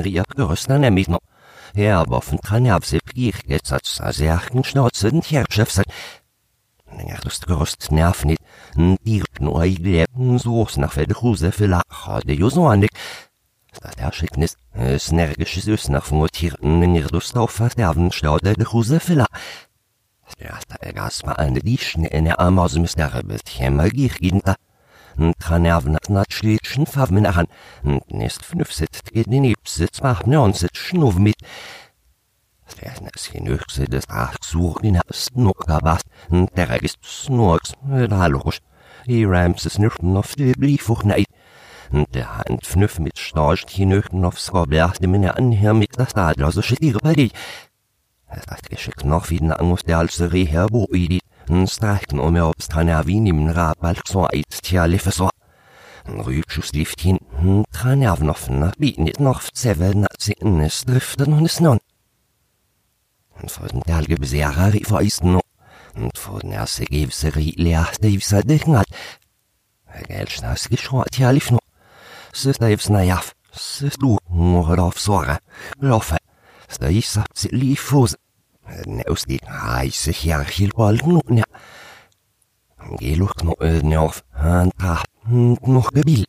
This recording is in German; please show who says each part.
Speaker 1: Rier gerüsten nämlich noch. Ja, aber von Tranervse Pier jetzt als Serchen Schnauze den Herrschaft sein. Ja, das gerüst nerv nicht. Die nur leben so nach der Huse für Lacher, der jo so andig. Das Erschicknis, es nergisches Ös nach von Tieren in ihr Lust auf Verderben staude der Huse Lacher. Ja, da gas ma an die Schne in der Amause mis der bist hemmer gehen Farben an. Nest fünf sitzt geht den Ipsitz macht ne und sitzt schnuff mit. Es genügse des Achsuch in was, der ist Snorks, da logisch. Die Rams ist nüchten auf die Bliefuch neid. Der Hand fnüff mit Storch die nüchten aufs Roblach, dem in der Anhör mit das Adler, so schickiere bei dich. Es hat geschickt noch wie den Angus der als Reher boidi, streichen um er obst han er wie im Rabal so eiz tja liffe so. Rübschus lief hinten, tran nerven offen, bieten it noch zevel na zitten, es driften und es non. Und vor den Dalge beserer rief no. Und vor den erste Gebseri leerte ich sa dicken hat. Gelschnas geschrot ja lief no. Sist da ifs na jaf, sist du, nur auf Sorge, laufe. Sta ich sa sie lief fose. Neus die heiße Herrchil balken ja. Gelucht no öden auf, han ta, noch gebil.